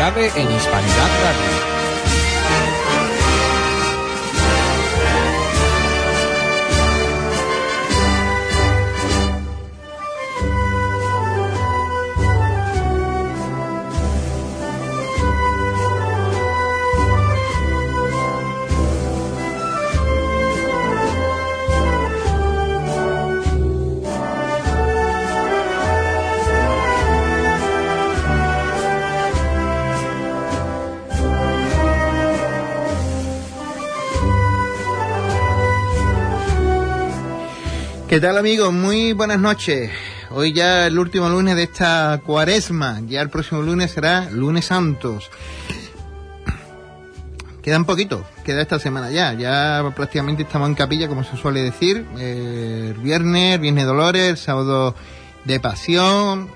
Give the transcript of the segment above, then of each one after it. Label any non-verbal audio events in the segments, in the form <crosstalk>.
Cofrade en Hispanidad Radio. ¿Qué tal amigos? Muy buenas noches. Hoy ya el último lunes de esta cuaresma. Ya el próximo lunes será lunes santos. Queda un poquito, queda esta semana ya. Ya prácticamente estamos en capilla, como se suele decir. Eh, el viernes, viernes de dolores, el sábado de pasión,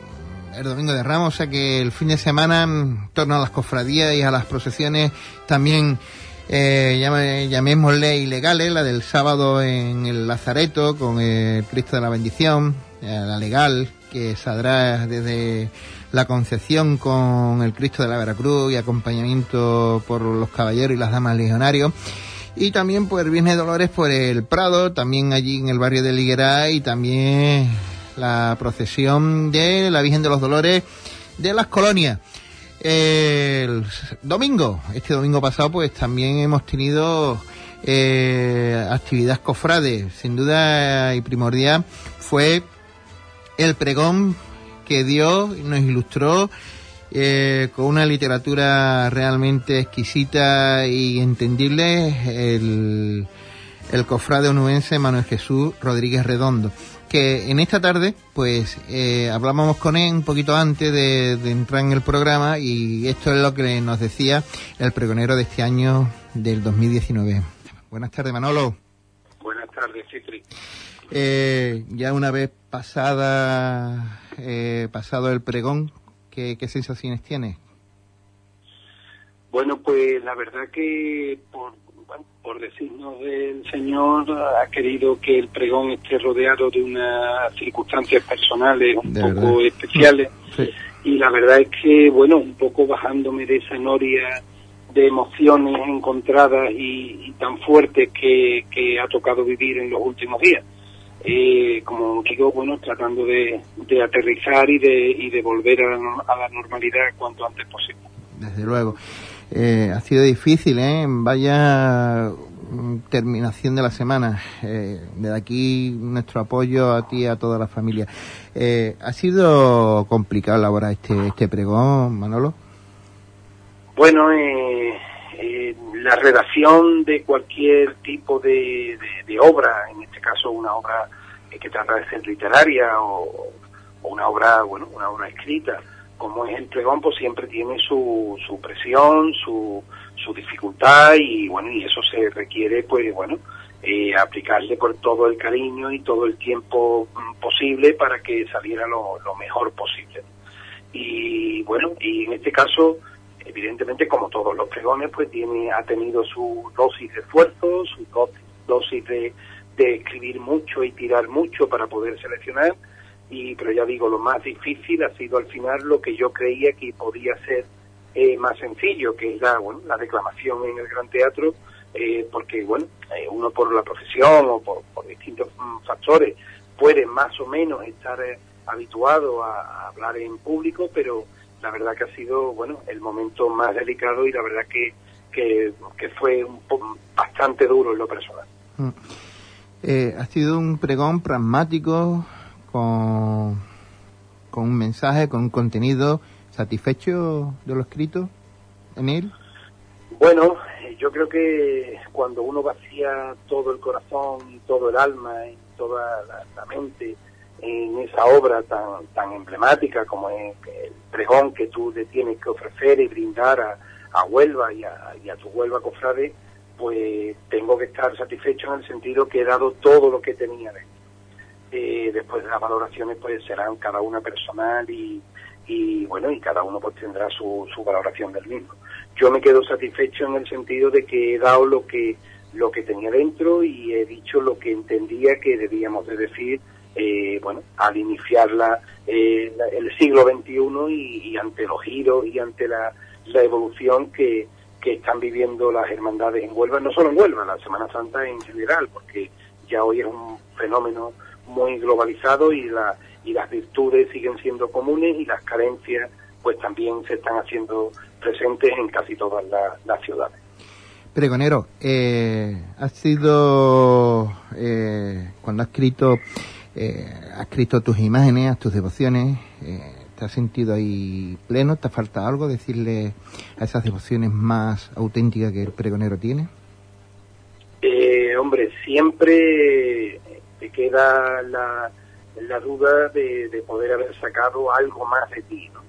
el domingo de ramos. O sea que el fin de semana, en torno a las cofradías y a las procesiones, también eh, llamémosle ilegales, la del sábado en el Lazareto con el Cristo de la Bendición, eh, la legal, que saldrá desde la Concepción con el Cristo de la Veracruz y acompañamiento por los caballeros y las damas legionarios. Y también por el Viernes Dolores por el Prado, también allí en el barrio de Liguerá y también la procesión de la Virgen de los Dolores de las colonias el domingo, este domingo pasado, pues también hemos tenido eh, actividad cofrade. Sin duda y primordial fue el pregón que dio nos ilustró eh, con una literatura realmente exquisita y entendible el, el cofrade onubense Manuel Jesús Rodríguez Redondo que en esta tarde, pues eh, hablábamos con él un poquito antes de, entrar en el programa y esto es lo que nos decía el pregonero de este año del 2019. Buenas tardes, Manolo. Buenas tardes, Citri. Eh, ya una vez pasada, eh, pasado el pregón, ¿qué, ¿qué sensaciones tienes? Bueno, pues la verdad que por por decirnos del Señor, ha querido que el pregón esté rodeado de unas circunstancias personales un poco especiales. Y la verdad es que, bueno, un poco bajándome de esa noria de emociones encontradas y, tan fuertes que, ha tocado vivir en los últimos días. Eh, como digo, bueno, tratando de, aterrizar y de, y de volver a, a la normalidad cuanto antes posible. Desde luego. Eh, ha sido difícil, ¿eh? Vaya mm, terminación de la semana. Eh, desde aquí nuestro apoyo a ti y a toda la familia. Eh, ¿Ha sido complicado elaborar este, este pregón, Manolo? Bueno, eh, eh, la redacción de cualquier tipo de, obra, en este caso una obra que trata de ser literaria o, o una obra, bueno, una obra escrita, como es el pregón, pues siempre tiene su, su presión, su, su dificultad y bueno, y eso se requiere, pues bueno, eh, aplicarle por todo el cariño y todo el tiempo mm, posible para que saliera lo, lo mejor posible. Y bueno, y en este caso, evidentemente, como todos los pregones, pues tiene, ha tenido su dosis de esfuerzo, su dosis de, de escribir mucho y tirar mucho para poder seleccionar y pero ya digo lo más difícil ha sido al final lo que yo creía que podía ser eh, más sencillo que es la bueno la declamación en el gran teatro eh, porque bueno eh, uno por la profesión o por, distintos mm, factores puede más o menos estar habituado a, hablar en público pero la verdad que ha sido bueno el momento más delicado y la verdad que que, fue un bastante duro en lo personal mm. ha sido un pregón pragmático con, con un mensaje, con un contenido satisfecho de lo escrito en él? Bueno, yo creo que cuando uno vacía todo el corazón, todo el alma y toda la, mente en esa obra tan, tan emblemática como es el pregón que tú le tienes que ofrecer y brindar a, a Huelva y a, y a tu Huelva cofrade, pues tengo que estar satisfecho en el sentido que he dado todo lo que tenía de eh, después de las valoraciones pues serán cada una personal y, y bueno y cada uno pues tendrá su, su valoración del mismo. Yo me quedo satisfecho en el sentido de que he dado lo que lo que tenía dentro y he dicho lo que entendía que debíamos de decir eh, bueno, al iniciar la, eh, el siglo XXI y, ante los giros y ante la, la evolución que, que están viviendo las hermandades en Huelva, no solo en Huelva, la Semana Santa en general, porque ya hoy es un fenómeno muy globalizado y, la, y las virtudes siguen siendo comunes y las carencias pues también se están haciendo presentes en casi todas las ciudades. Pregonero, eh, has sido, eh, cuando has escrito, eh, has escrito tus imágenes, tus devociones, eh, ¿te has sentido ahí pleno? ¿Te falta algo decirle a esas devociones más auténticas que el pregonero tiene? Eh, hombre, siempre te queda la, la duda de, de, poder haber sacado algo más de ti, ¿no?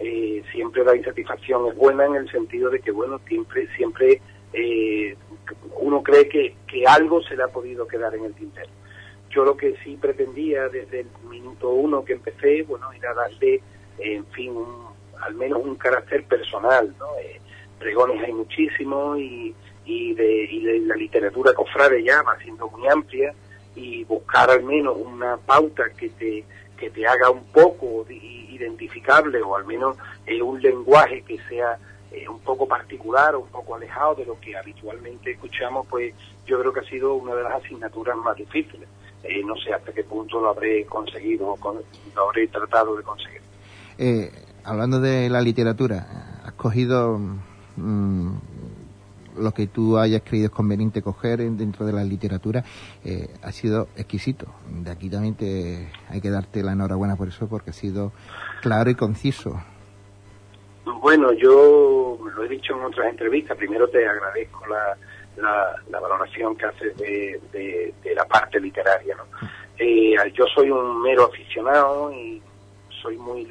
Eh, siempre la insatisfacción es buena en el sentido de que, bueno, siempre, siempre eh, uno cree que, que algo se le ha podido quedar en el tintero. Yo lo que sí pretendía desde el minuto uno que empecé, bueno, era darle, en fin, al menos un carácter personal, ¿no? Eh, pregones hay muchísimos y, y, de, y de la literatura cofrade ya va siendo muy amplia y buscar al menos una pauta que te, que te haga un poco identificable o al menos eh, un lenguaje que sea eh, un poco particular o un poco alejado de lo que habitualmente escuchamos, pues yo creo que ha sido una de las asignaturas más difíciles. Eh, no sé hasta qué punto lo habré conseguido, con, lo habré tratado de conseguir. Hablando de la literatura, has cogido mmm, lo que tú hayas creído conveniente coger dentro de la literatura, eh, ha sido exquisito. De aquí también te, hay que darte la enhorabuena por eso, porque ha sido claro y conciso. Bueno, yo lo he dicho en otras entrevistas. Primero te agradezco la, la, valoración que haces de, de, la parte literaria. ¿no? Eh, yo soy un mero aficionado y soy muy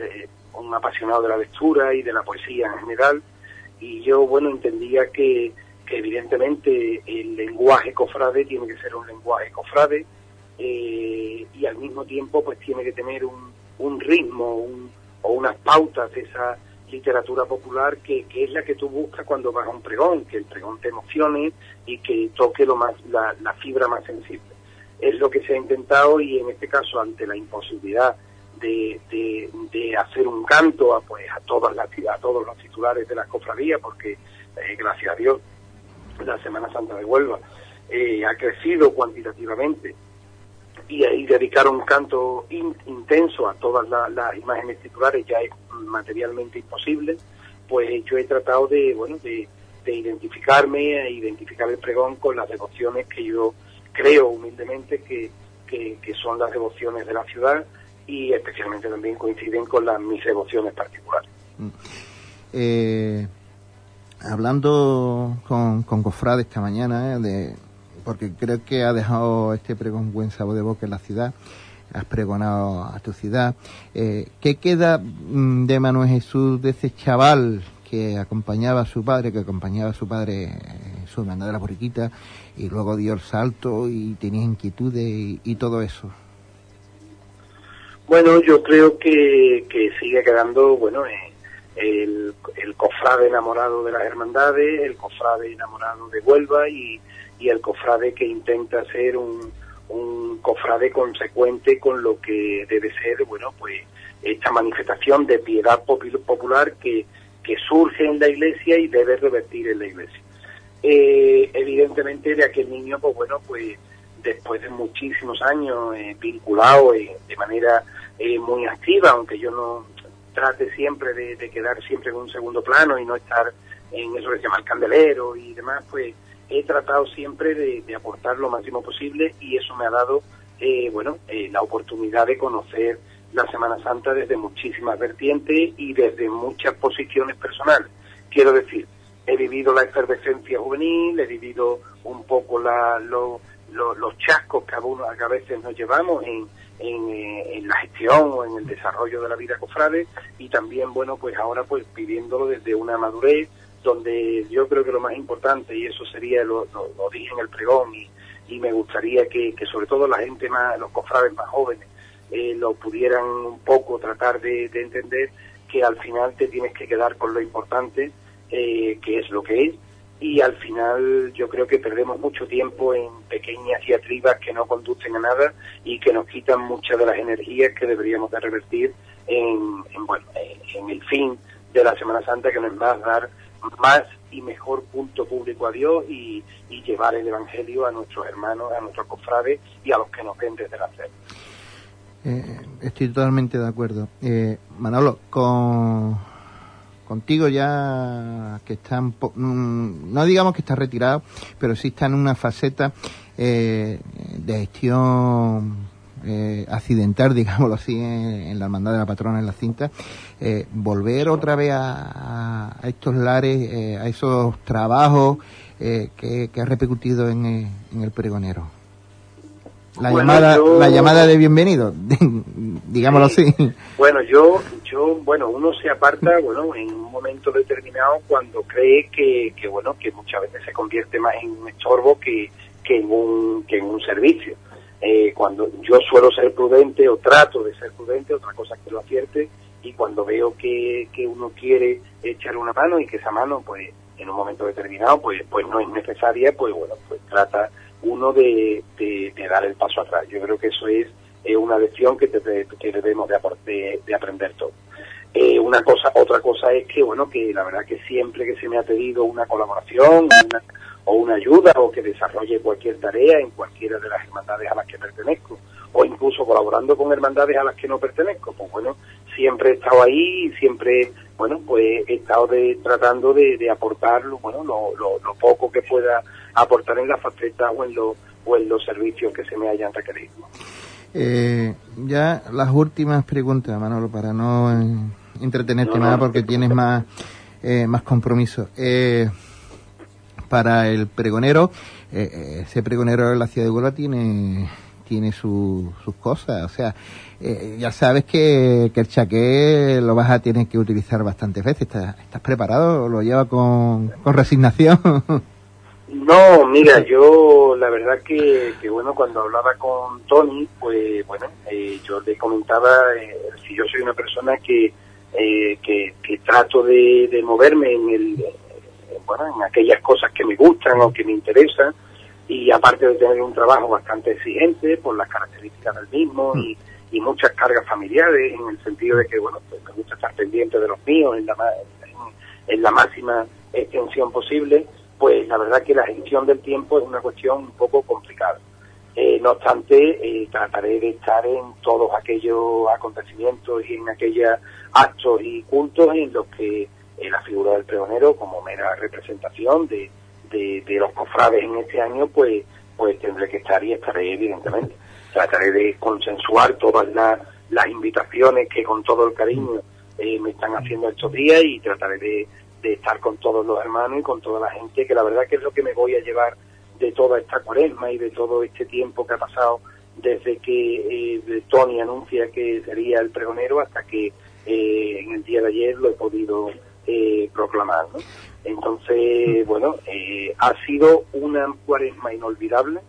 un apasionado de la lectura y de la poesía en general. Y yo, bueno, entendía que, que evidentemente el lenguaje cofrade tiene que ser un lenguaje cofrade eh, y al mismo tiempo pues tiene que tener un, un ritmo un, o unas pautas de esa literatura popular que, que, es la que tú buscas cuando vas a un pregón, que el pregón te emocione y que toque lo más la, la, fibra más sensible. Es lo que se ha intentado y en este caso ante la imposibilidad de, de, de hacer un canto a, pues, a, todas las, a todos los titulares de las cofradías, porque eh, gracias a Dios la Semana Santa de Huelva eh, ha crecido cuantitativamente y dedicar un canto in, intenso a todas las la imágenes titulares ya es materialmente imposible, pues yo he tratado de, bueno, de, de identificarme, e identificar el pregón con las devociones que yo creo humildemente que, que, son las devociones de la ciudad y especialmente también coinciden con las mis devociones particulares. Eh, hablando con, con Cofrade esta mañana, eh, de, porque creo que ha dejado este pregón buen sabor de boca en la ciudad, has pregonado a tu ciudad. Eh, ¿Qué queda mm, de Manuel Jesús, de ese chaval que acompañaba a su padre, que acompañaba a su padre en su hermandad de la Borriquita, y luego dio el salto y tenía inquietudes y, y todo eso? Bueno, yo creo que, que sigue quedando, bueno, eh, el, el, cofrade enamorado de las hermandades, el cofrade enamorado de Huelva y, y el cofrade que intenta ser un, un, cofrade consecuente con lo que debe ser, bueno, pues esta manifestación de piedad popular que, que surge en la iglesia y debe revertir en la iglesia. Eh, evidentemente de aquel niño, pues bueno, pues después de muchísimos años eh, vinculado eh, de manera eh, muy activa, aunque yo no trate siempre de, quedar siempre en un segundo plano y no estar en eso que se llama el candelero y demás, pues he tratado siempre de, aportar lo máximo posible y eso me ha dado, eh, bueno, eh, la oportunidad de conocer la Semana Santa desde muchísimas vertientes y desde muchas posiciones personales. Quiero decir, he vivido la efervescencia juvenil, he vivido un poco la, lo, lo, los chascos que a, uno, a veces nos llevamos en, en, eh, en, la gestión o en el desarrollo de la vida cofrade y también, bueno, pues ahora pues pidiéndolo desde una madurez donde yo creo que lo más importante, y eso sería, lo, lo, dije en el pregón, y, y me gustaría que, que, sobre todo la gente más, los cofrades más jóvenes, eh, lo pudieran un poco tratar de, de, entender que al final te tienes que quedar con lo importante, eh, que es lo que es, y al final yo creo que perdemos mucho tiempo en pequeñas diatribas que no conducen a nada y que nos quitan muchas de las energías que deberíamos de revertir en, bueno, en el fin de la Semana Santa, que no es más dar más y mejor punto público a Dios y, llevar el Evangelio a nuestros hermanos, a nuestros cofrades y a los que nos ven desde la fe. Eh, estoy totalmente de acuerdo. Eh, Manolo, con, contigo ya que está, mm, no digamos que está retirado, pero sí está en una faceta eh, de gestión eh, accidental, <laughs> digámoslo así, en, la hermandad de la patrona en la cinta, eh, volver otra vez a, estos lares, eh, a esos trabajos que, ha repercutido en, en el pregonero. La llamada, la llamada de bienvenido, <laughs> digámoslo así. Bueno, yo, yo, bueno, uno se aparta, bueno, en un momento determinado cuando cree que, que bueno, que muchas veces se convierte más en un estorbo que, que en un, que en un servicio eh, cuando yo suelo ser prudente o trato de ser prudente, otra cosa que lo acierte, y cuando veo que, que uno quiere echar una mano y que esa mano, pues en un momento determinado, pues, pues no es necesaria, pues bueno, pues trata uno de, de, dar el paso atrás. Yo creo que eso es una lección que, que debemos de, de, aprender todos. Eh, una cosa, otra cosa es que, bueno, que la verdad que siempre que se me ha pedido una colaboración, una, o una ayuda o que desarrolle cualquier tarea en cualquiera de las hermandades a las que pertenezco o incluso colaborando con hermandades a las que no pertenezco, pues bueno, siempre he estado ahí y siempre, bueno, pues he estado de, tratando de, aportar bueno, lo, lo, poco que pueda aportar en la faceta o en, o en los servicios que se me hayan requerido. Eh, ya las últimas preguntas, Manolo, para no eh, entretenerte más porque tienes más, eh, más compromiso. Eh, para el pregonero. Eh, ese pregonero de la ciudad de Huelva tiene tiene sus cosas, o sea, eh, ya sabes que, que, el chaqué lo vas a tener que utilizar bastantes veces. ¿Estás, estás preparado? ¿Lo lleva con, con resignación? <laughs> No, mira, yo la verdad que, que bueno, cuando hablaba con Tony, pues bueno, yo le comentaba si yo soy una persona que, que, que, trato de, de moverme en el, bueno, en aquellas cosas que me gustan o que me interesan y aparte de tener un trabajo bastante exigente por las características del mismo y, muchas cargas familiares en el sentido de que, bueno, pues me gusta estar pendiente de los míos en la, en, la máxima extensión posible, pues la verdad que la gestión del tiempo es una cuestión un poco complicada. Eh, no obstante, eh, trataré de estar en todos aquellos acontecimientos y en aquellos actos y cultos en los que la figura del pregonero como mera representación de, de, los cofrades en este año, pues, pues tendré que estar y estaré evidentemente. Trataré de consensuar todas las, las invitaciones que con todo el cariño eh, me están haciendo estos días y trataré de, de estar con todos los hermanos y con toda la gente, que la verdad que es lo que me voy a llevar de toda esta cuaresma y de todo este tiempo que ha pasado desde que eh, Tony anuncia que sería el pregonero hasta que eh, en el día de ayer lo he podido eh, proclamar. Entonces, bueno, eh, ha sido una cuaresma inolvidable,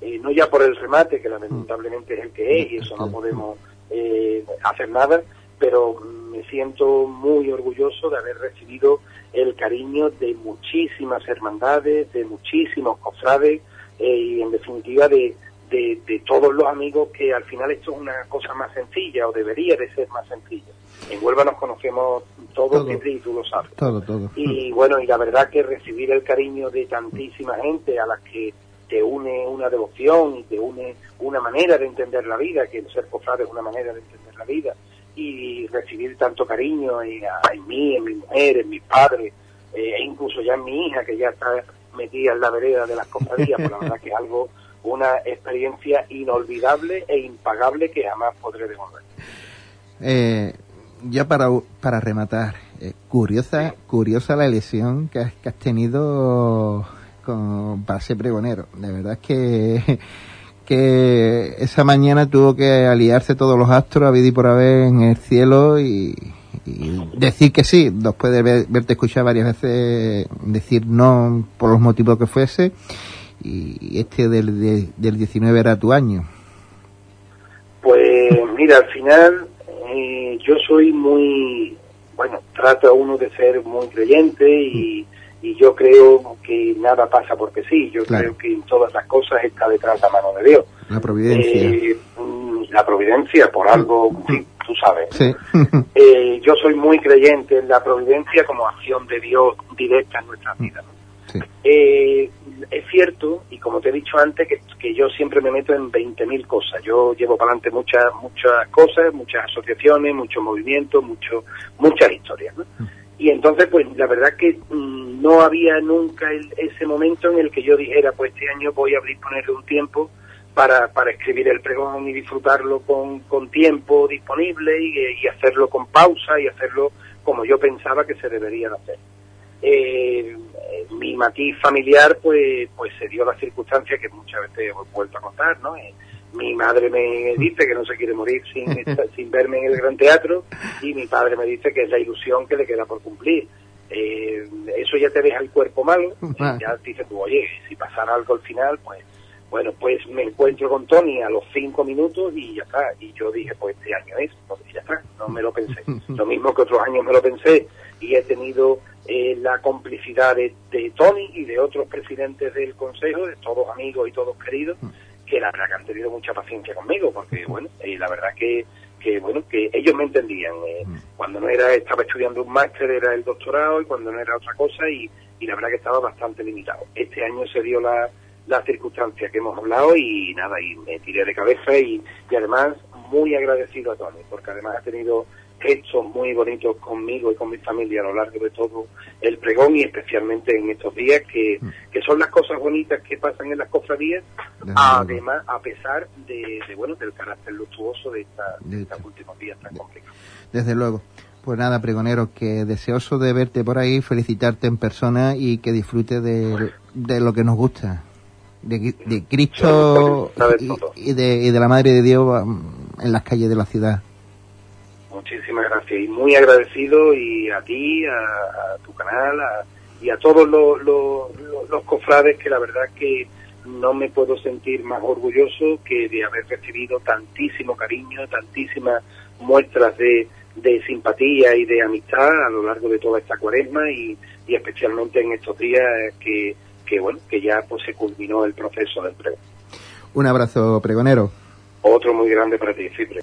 eh, no ya por el remate, que lamentablemente es el que es, y eso no podemos eh, hacer nada, pero me siento muy orgulloso de haber recibido el cariño de muchísimas hermandades, de muchísimos cofrades, y en definitiva de, de, de todos los amigos que al final esto es una cosa más sencilla o debería de ser más sencilla. En Huelva nos conocemos todos, todo, y tú lo sabes. Todo, todo. Y bueno, y la verdad que recibir el cariño de tantísima gente a la que te une una devoción y te une una manera de entender la vida, que el ser cofrade es una manera de entender la vida, y recibir tanto cariño en, en mí, en mi mujer, en mi padre, eh, e incluso ya en mi hija, que ya está metida en la vereda de las cofradías, pues la verdad que es algo, una experiencia inolvidable e impagable que jamás podré devolver. Eh, ya para, para rematar, eh, curiosa, curiosa la elección que has, que has tenido con, para ser pregonero. De verdad es que, que esa mañana tuvo que aliarse todos los astros a vida y por haber en el cielo y, decir que sí, después de verte escuchar varias veces decir no por los motivos que fuese y este del, del 19 era tu año. Pues mira, al final eh, yo soy muy, bueno, trato a uno de ser muy creyente y, y yo creo que nada pasa porque sí, yo creo que en todas las cosas está detrás la mano de Dios. La providencia. Eh, mm, la providencia, por algo, sí, tú sabes. Sí. <laughs> Eh, yo soy muy creyente en la providencia como acción de Dios directa en nuestras vidas. ¿no? Sí. Eh, es cierto, y como te he dicho antes, que, que yo siempre me meto en 20.000 cosas. Yo llevo para adelante muchas muchas cosas, muchas asociaciones, muchos movimientos, mucho, muchas historias. ¿no? Y entonces, pues la verdad que mm, no había nunca el- ese momento en el que yo dijera, pues este año voy a disponer de un tiempo para, para escribir el pregón y disfrutarlo con, con tiempo disponible y, hacerlo con pausa y hacerlo como yo pensaba que se debería de hacer. Eh, mi matiz familiar pues pues se dio la circunstancia que muchas veces he vuelto a contar, ¿no? Eh, mi madre me dice que no se quiere morir sin, <laughs> sin verme en el gran teatro y mi padre me dice que es la ilusión que le queda por cumplir. Eh, eso ya te deja el cuerpo malo, y ya dices tú, oye, si pasara algo al final, pues bueno, pues me encuentro con Tony a los cinco minutos y ya está. Y yo dije, pues este año es, pues ya está, no me lo pensé. <laughs> Lo mismo que otros años me lo pensé y he tenido eh, la complicidad de, de Tony y de otros presidentes del Consejo, de todos amigos y todos queridos, que la verdad que han tenido mucha paciencia conmigo, porque bueno, eh, la verdad que, que bueno, que ellos me entendían. eh, Cuando no era, estaba estudiando un máster era el doctorado y cuando no era otra cosa y, y la verdad que estaba bastante limitado. Este año se dio la, la circunstancia que hemos hablado y nada, y me tiré de cabeza y, y además muy agradecido a Tony, porque además ha tenido gestos muy bonitos conmigo y con mi familia a lo largo de todo el pregón y especialmente en estos días que, que son las cosas bonitas que pasan en las cofradías, además a pesar de, de, bueno del carácter luctuoso de, esta, de estos últimos días tan complicados. Desde luego. Pues nada, pregonero, que deseoso de verte por ahí, felicitarte en persona y que disfrutes de, de lo que nos gusta. De, de Cristo y de, y de la Madre de Dios mm, en las calles de la ciudad. Muchísimas gracias y muy agradecido y a ti, a, a tu canal a- y a todos los, los, los- los cofrades que la verdad que no me puedo sentir más orgulloso que de haber recibido tantísimo cariño, tantísimas muestras de, de simpatía y de amistad a lo largo de toda esta cuaresma y, y especialmente en estos días que, que bueno que ya pues se culminó el proceso del pregón. Un abrazo, pregonero. Otro muy grande para ti, Cipre.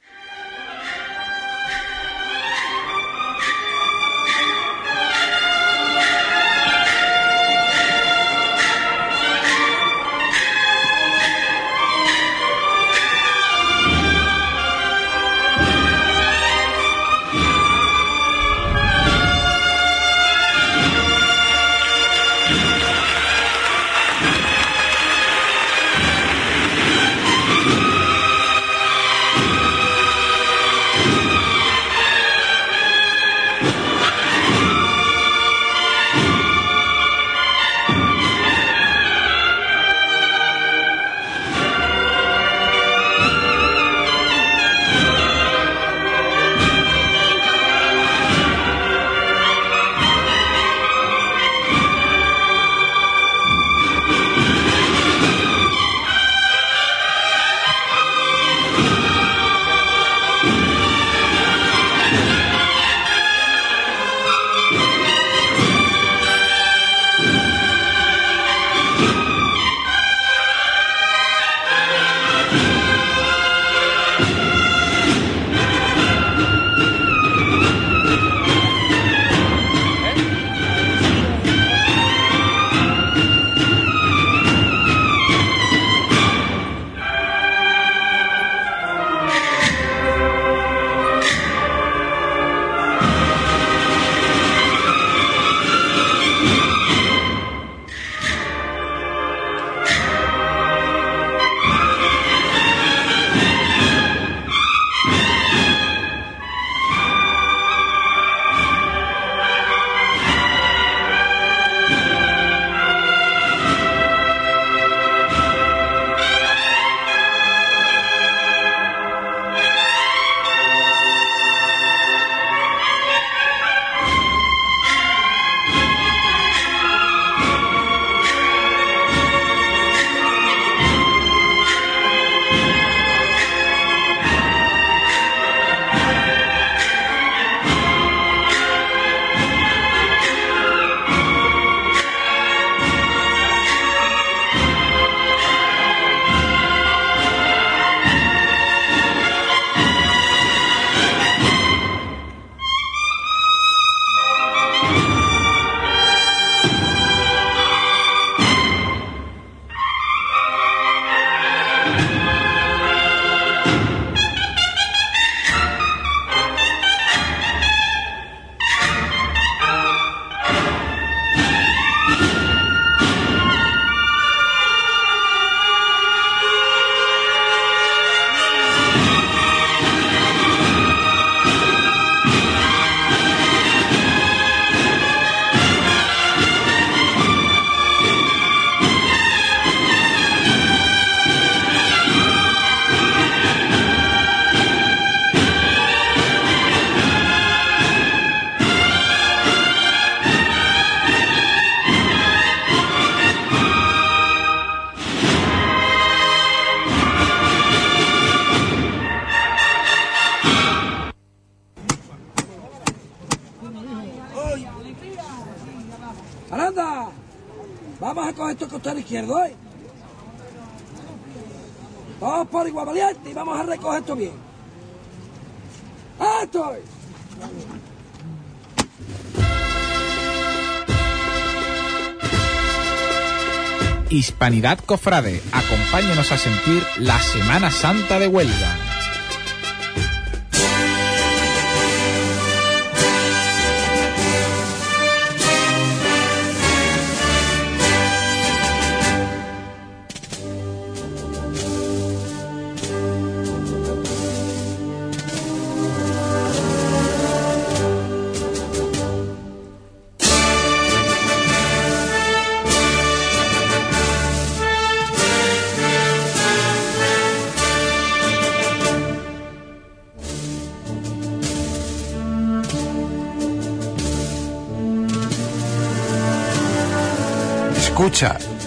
Hispanidad Cofrade, acompáñenos a sentir la Semana Santa de Huelva.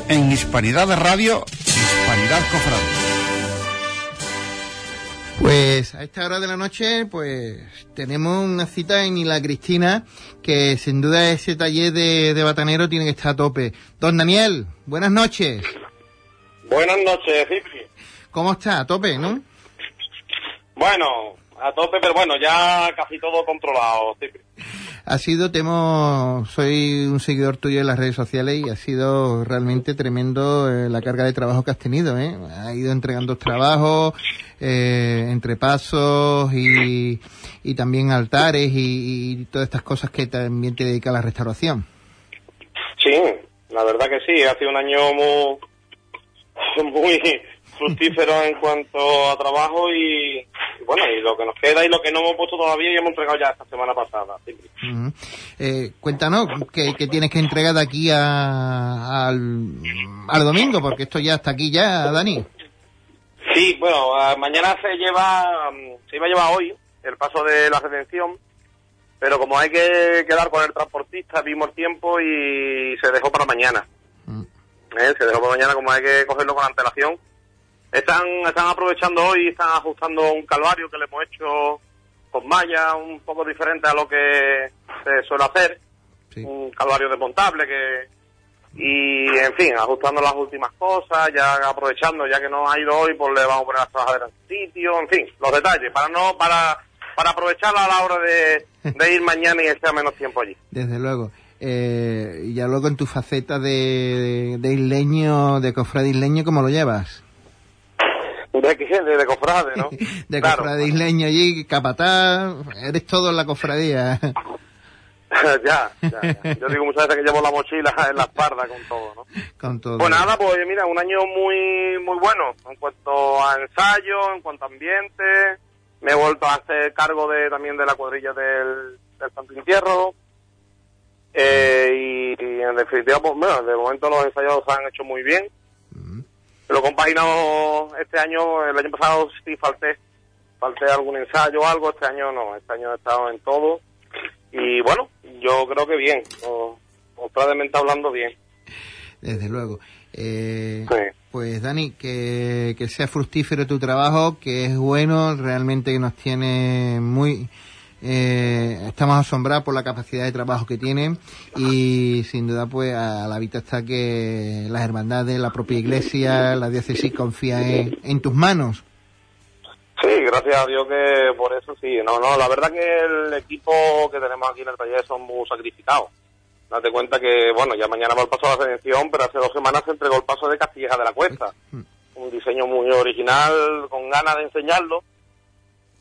En Hispanidad de Radio, Hispanidad Cofrade. Pues a esta hora de la noche, pues tenemos una cita en Isla Cristina, que sin duda ese taller de, de batanero tiene que estar a tope. Don Daniel, buenas noches. Buenas noches, Cipri. ¿Cómo está? A tope, ¿no? Bueno, a tope, pero bueno, ya casi todo controlado, Cipri. Ha sido, temo, soy un seguidor tuyo en las redes sociales y ha sido realmente tremendo eh, la carga de trabajo que has tenido, ¿eh? Ha ido entregando trabajos, eh, entre pasos y, también altares y, todas estas cosas que también te dedica a la restauración. Sí, la verdad que sí, ha sido un año <laughs> muy, fructífero en cuanto a trabajo y bueno, y lo que nos queda y lo que no hemos puesto todavía y hemos entregado ya esta semana pasada. Eh, cuéntanos, ¿qué, qué tienes que entregar de aquí a, al, al domingo? Porque esto ya está aquí ya, Dani. Sí, bueno, mañana se lleva, mm, se iba a llevar hoy el paso de la redención, pero como hay que quedar con el transportista, vimos el tiempo y se dejó para mañana. Mm. ¿eh? Se dejó para mañana como hay que cogerlo con antelación. Están, están aprovechando hoy, están ajustando un calvario que le hemos hecho con malla, un poco diferente a lo que se suele hacer. Sí. Un calvario desmontable que... Y, en fin, ajustando las últimas cosas, ya aprovechando, ya que no ha ido hoy, pues le vamos a poner las trabajaderas en sitio, en fin, los detalles, para no, para, para aprovecharla a la hora de, de ir mañana y estar menos tiempo allí. Desde luego. Eh, y ya luego en tu faceta de, de, de isleño, de cofrade isleño, ¿cómo lo llevas? ¿De qué? De, de cofrade, ¿no? <laughs> De Claro. cofrade isleño allí, capataz, eres todo en la cofradía. <laughs> ya, ya, ya. Yo digo muchas veces que llevo la mochila en la espalda con todo, ¿no? Con todo. Pues nada, pues mira, un año muy muy bueno en cuanto a ensayo, en cuanto a ambiente. Me he vuelto a hacer cargo de también de la cuadrilla del, del Santo Entierro. Eh, y, y en definitiva, pues bueno, de momento los ensayos se han hecho muy bien. Lo he compaginado este año, el año pasado sí falté, falté algún ensayo o algo, este año no, este año he estado en todo. Y bueno, yo creo que bien, o, probablemente hablando bien. Desde luego. Eh, Sí. Pues Dani, que, que sea fructífero tu trabajo, que es bueno, realmente nos tiene muy... Eh, estamos asombrados por la capacidad de trabajo que tienen y sin duda pues a la vista está que las hermandades, la propia iglesia, la diócesis confía en, en tus manos. Sí, gracias a Dios que por eso sí. No, no, la verdad que el equipo que tenemos aquí en el taller son muy sacrificados. Date cuenta que, bueno, ya mañana va el paso de la selección, pero hace dos semanas se entregó el paso de Castilleja de la Cuesta. Un diseño muy original, con ganas de enseñarlo,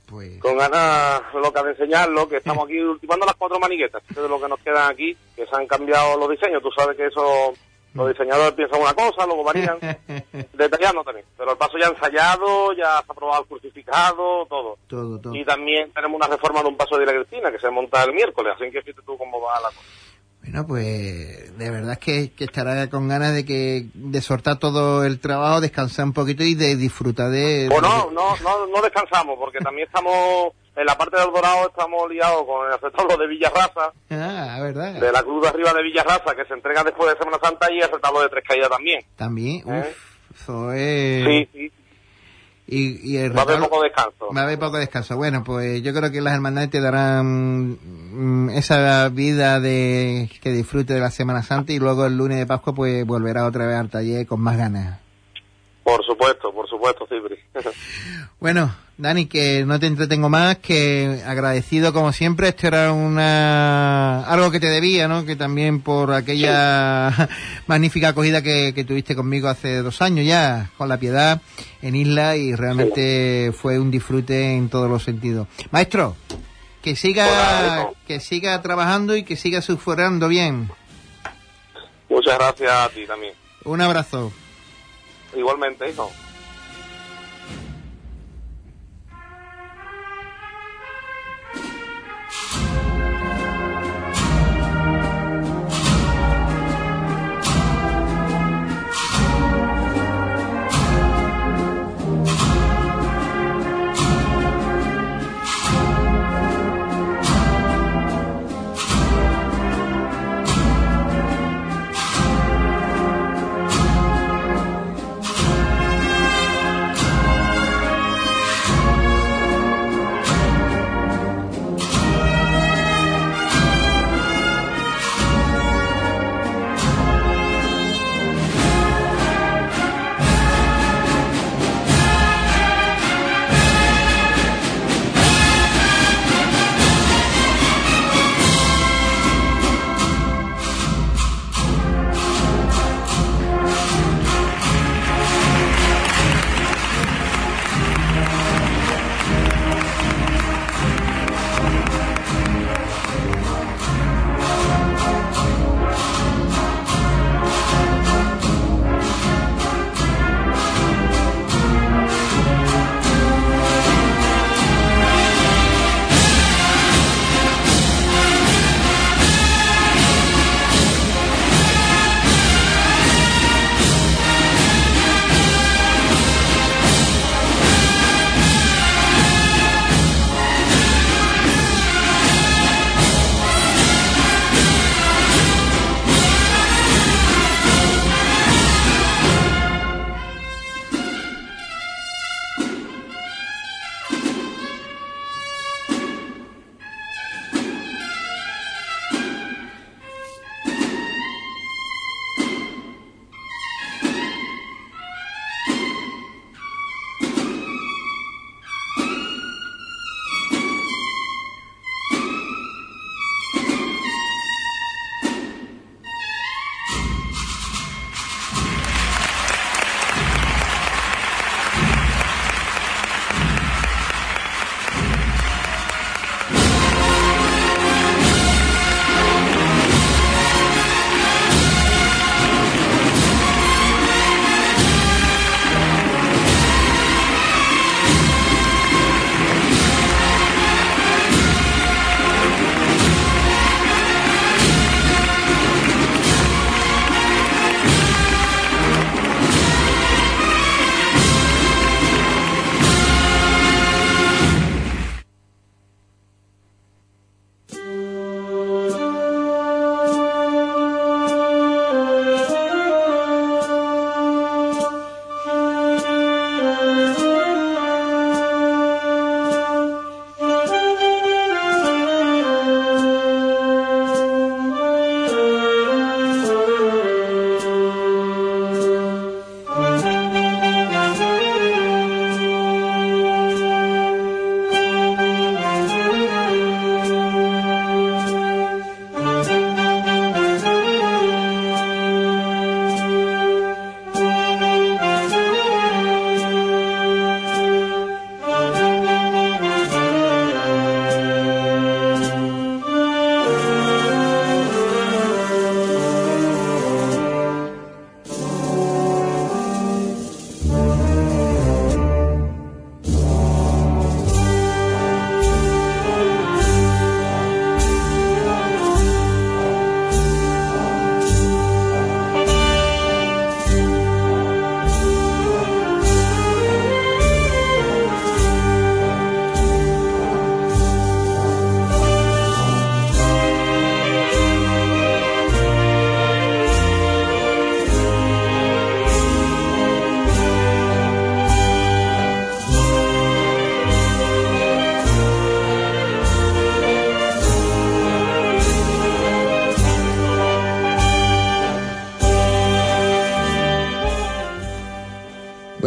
Pues con ganas locas de enseñarlo, que estamos aquí ultimando las cuatro maniguetas, que es lo que nos quedan aquí, que se han cambiado los diseños. Tú sabes que eso, los diseñadores piensan una cosa, luego varían, <laughs> detallando también. Pero el paso ya ensayado, ya se ha aprobado el crucificado, todo. todo, todo. Y también tenemos una reforma de un paso de la Cristina que se monta el miércoles, así que fíjate tú cómo va la cosa. Bueno, pues de verdad es que, que estará con ganas de que de soltar todo el trabajo, descansar un poquito y de disfrutar de... Pues no, no, no, no descansamos, porque también estamos, en la parte del Dorado estamos liados con el aceptable de Villarraza, Ah, verdad. de la cruz de arriba de Villarraza, que se entrega después de Semana Santa y el aceptable de Tres Caídas también. También, ¿Eh? uff, eso es... Sí, sí. Y, y el Va a haber poco descanso. Va a haber poco descanso. Bueno, pues yo creo que las hermandades te darán mm, esa vida de que disfrute de la Semana Santa y luego el lunes de Pascua pues volverá otra vez al taller con más ganas. Por supuesto, por supuesto, Cipri. <laughs> Bueno, Dani, que no te entretengo más, que agradecido como siempre, esto era una algo que te debía, ¿no? Que también por aquella <laughs> magnífica acogida que, que tuviste conmigo hace dos años ya, con la piedad en Isla y realmente fue un disfrute en todos los sentidos. Maestro, que siga, Hola, que siga trabajando y que siga sufragando bien. Muchas gracias a ti también. Un abrazo. Igualmente, hijo.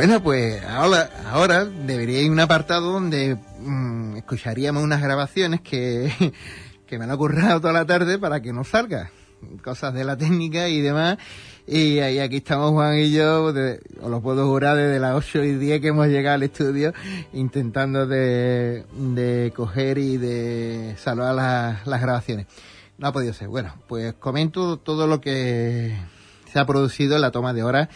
Bueno, pues ahora, ahora debería ir un apartado donde mm, escucharíamos unas grabaciones que, <laughs> que me han ocurrido toda la tarde para que no salga. Cosas de la técnica y demás. Y, aquí estamos Juan y yo, de- os lo puedo jurar, desde las 8 y 10 que hemos llegado al estudio, intentando de, de coger y de salvar las, las grabaciones. No ha podido ser. Bueno, pues comento todo lo que se ha producido en la toma de horas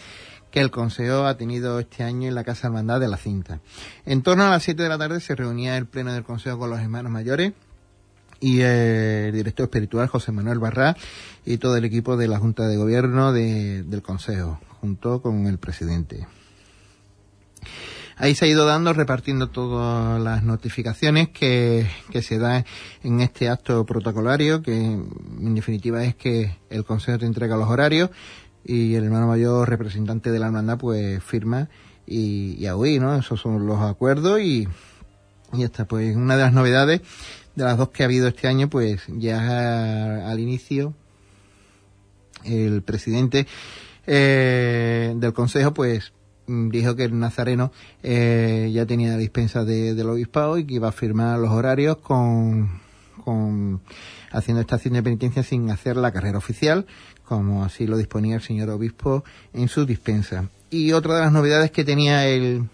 que el Consejo ha tenido este año en la Casa Hermandad de la Cinta. En torno a las 7 de la tarde se reunía el Pleno del Consejo con los hermanos mayores y eh, el director espiritual José Manuel Barrá y todo el equipo de la Junta de Gobierno de- del Consejo, junto con el presidente. Ahí se ha ido dando, repartiendo todas las notificaciones que, que se dan en este acto protocolario, que en definitiva es que el Consejo te entrega los horarios y el hermano mayor representante de la hermandad pues firma y, y a huir, ¿no? Esos son los acuerdos y, y ya está. Pues una de las novedades de las dos que ha habido este año, pues ya al inicio el presidente eh, del consejo pues dijo que el nazareno eh, ya tenía la dispensa de- del obispado y que iba a firmar los horarios con, con haciendo estación de penitencia sin hacer la carrera oficial como así lo disponía el señor obispo en su dispensa. Y otra de las novedades que tenía el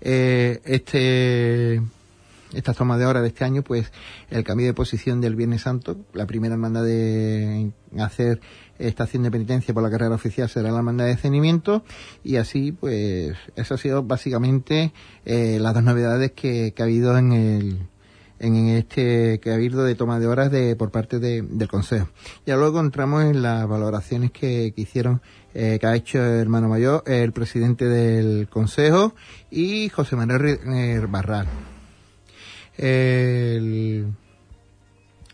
eh, este de hora de este año, pues el cambio de posición del Viernes Santo, la primera hermandad de hacer estación de penitencia por la carrera oficial será la hermandad de cenimiento y así pues eso ha sido básicamente eh, las dos novedades que, que ha habido en el en este habido de toma de horas de por parte de- del Consejo. Ya luego entramos en las valoraciones que, que hicieron, eh, que ha hecho el hermano mayor, el presidente del Consejo y José Manuel eh, Barral. El,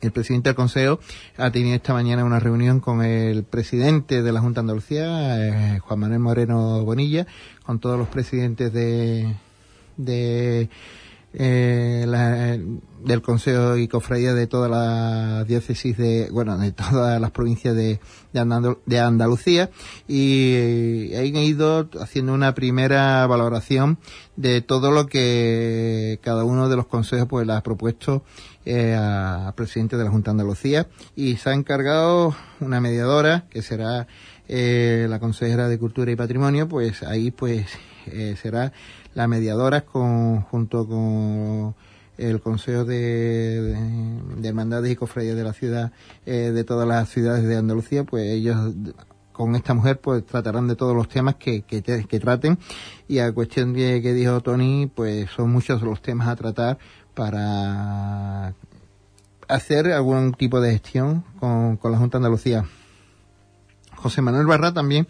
el presidente del Consejo ha tenido esta mañana una reunión con el presidente de la Junta Andalucía, eh, Juan Manuel Moreno Bonilla, con todos los presidentes de, de eh, la- del Consejo y Cofradía de todas las diócesis de, bueno, de todas las provincias de, de, Andalu- de Andalucía. Y eh, han ido haciendo una primera valoración de todo lo que cada uno de los consejos pues le ha propuesto eh, al presidente de la Junta de Andalucía. Y se ha encargado una mediadora que será eh, la consejera de Cultura y Patrimonio, pues ahí pues eh, será la mediadora con, junto con el Consejo de, de, de Hermandades y Cofradías de la ciudad, eh, de todas las ciudades de Andalucía, pues ellos con esta mujer pues tratarán de todos los temas que, que traten y a cuestión de que dijo Tony pues son muchos los temas a tratar para hacer algún tipo de gestión con, con la Junta de Andalucía. José Manuel Barra también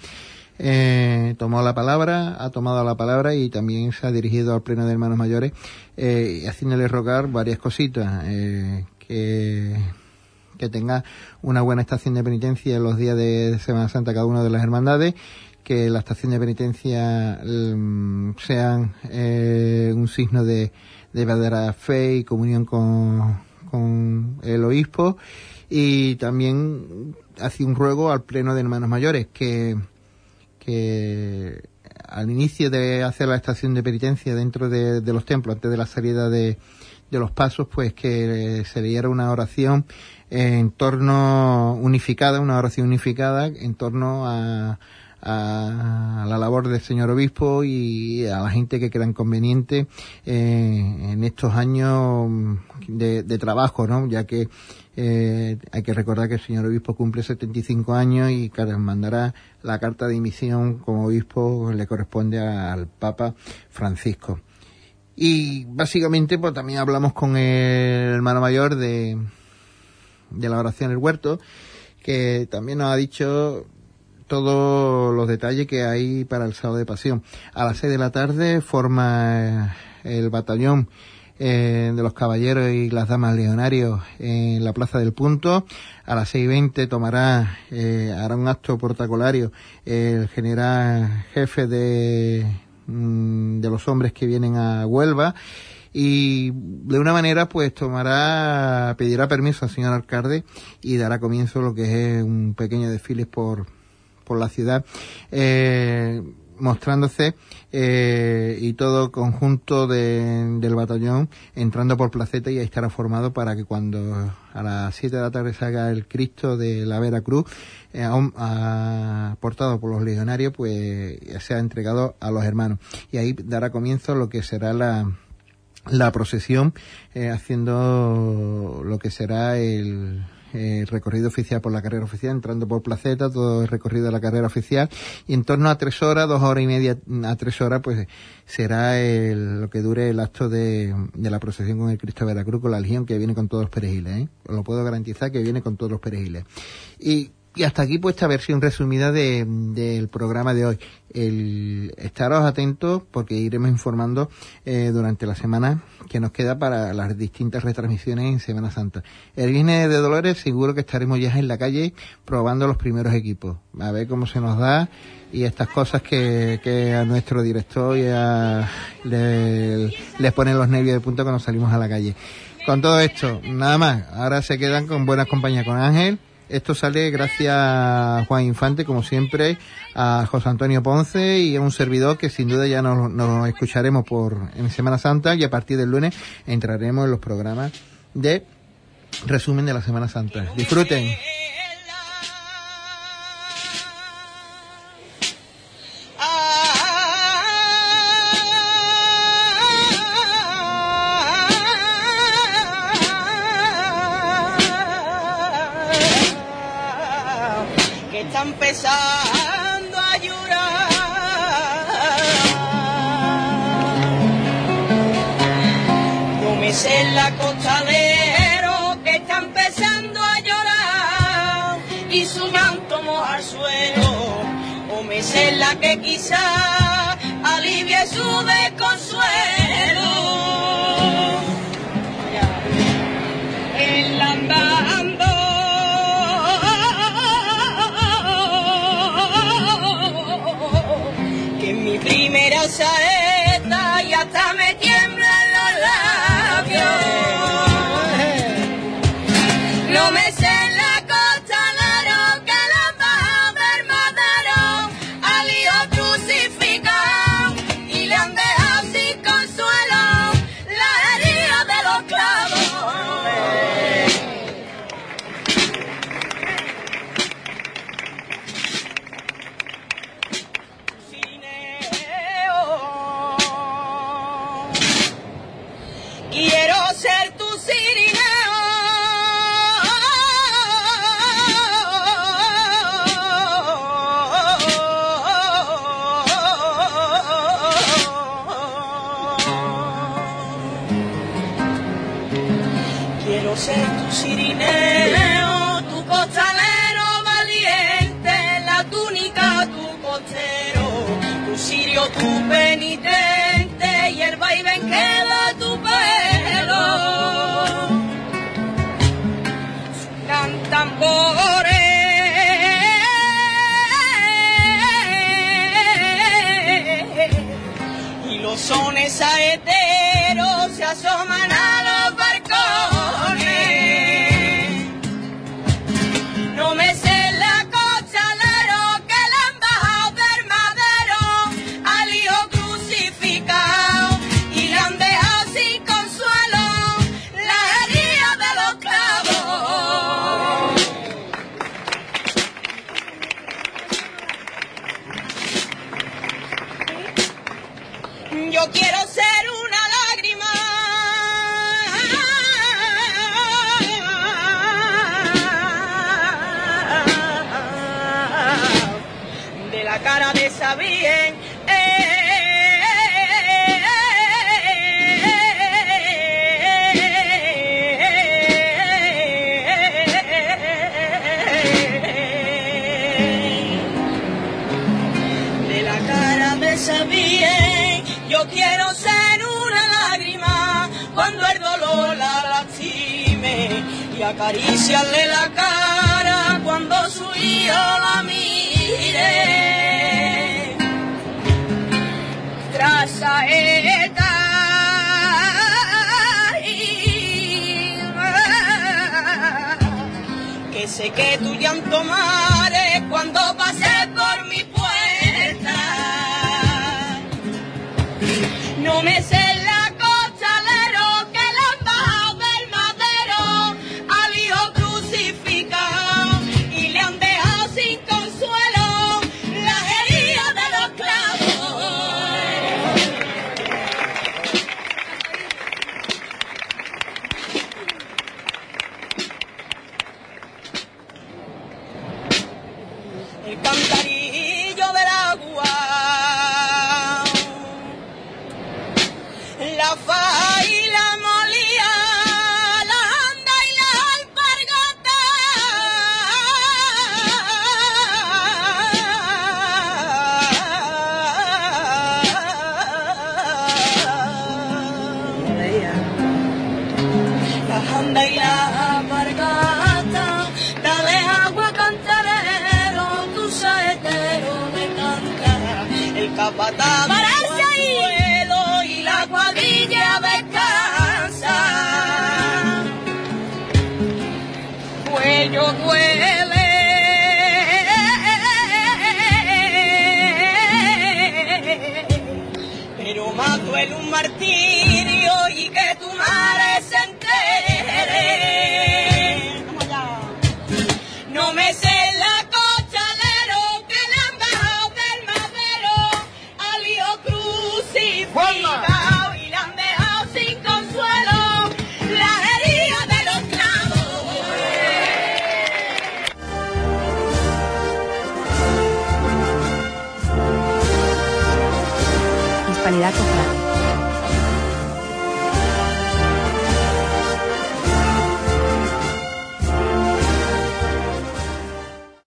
eh, tomó la palabra, ha tomado la palabra y también se ha dirigido al Pleno de Hermanos Mayores, eh, haciéndole rogar varias cositas, eh, que, que tenga una buena estación de penitencia en los días de Semana Santa cada una de las hermandades, que la estación de penitencia mm, sean eh, un signo de, de verdadera fe y comunión con, con el obispo y también hace un ruego al Pleno de Hermanos Mayores que que al inicio de hacer la estación de penitencia dentro de, los templos, antes de la salida de, los pasos, pues que se diera una oración en torno unificada, una oración unificada en torno a, la labor del señor obispo y a la gente que crean conveniente en estos años de, de trabajo, ¿no? Ya que eh, hay que recordar que el señor obispo cumple 75 años y que mandará la carta de dimisión como obispo le corresponde al Papa Francisco. Y básicamente pues también hablamos con el hermano mayor de, de la oración El Huerto, que también nos ha dicho todos los detalles que hay para el sábado de pasión. A las 6 de la tarde forma el batallón eh, de los caballeros y las damas legionarios en la Plaza del Punto. A las 6.20 tomará, eh, hará un acto protocolario el general jefe de, mm, de los hombres que vienen a Huelva y de una manera pues tomará, pedirá permiso al señor alcalde y dará comienzo lo que es un pequeño desfile por, por la ciudad. Eh, mostrándose eh, y todo conjunto de, del batallón entrando por placeta y ahí estará formado para que cuando a las 7 de la tarde salga el Cristo de la Veracruz, eh, portado por los legionarios, pues sea entregado a los hermanos. Y ahí dará comienzo lo que será la, la procesión, eh, haciendo lo que será el, el recorrido oficial por la carrera oficial, entrando por Placeta, todo el recorrido de la carrera oficial, y en torno a tres horas, dos horas y media a tres horas, pues será el, lo que dure el acto de, de la procesión con el Cristo de Veracruz, con la Legión, que viene con todos los perejiles, ¿eh? Lo puedo garantizar que viene con todos los perejiles. Y hasta aquí pues esta versión resumida de, del programa de hoy. El, estaros atentos porque iremos informando eh, durante la semana que nos queda para las distintas retransmisiones en Semana Santa. El viernes de Dolores seguro que estaremos ya en la calle probando los primeros equipos. A ver cómo se nos da y estas cosas que, que a nuestro director ya le, les ponen los nervios de punto cuando salimos a la calle. Con todo esto, nada más. Ahora se quedan con buenas compañías con Ángel esto sale gracias a Juan Infante, como siempre, a José Antonio Ponce y a un servidor que sin duda ya nos, nos escucharemos por en Semana Santa y a partir del lunes entraremos en los programas de resumen de la Semana Santa. Disfruten. Empezando a llorar. No me sé costalero que está empezando a llorar y su manto moja al suelo. O me que quizá alivie su desconsuelo. Acariciarle la cara cuando su hijo la mire. Tras saeta que sé que tu llanto mare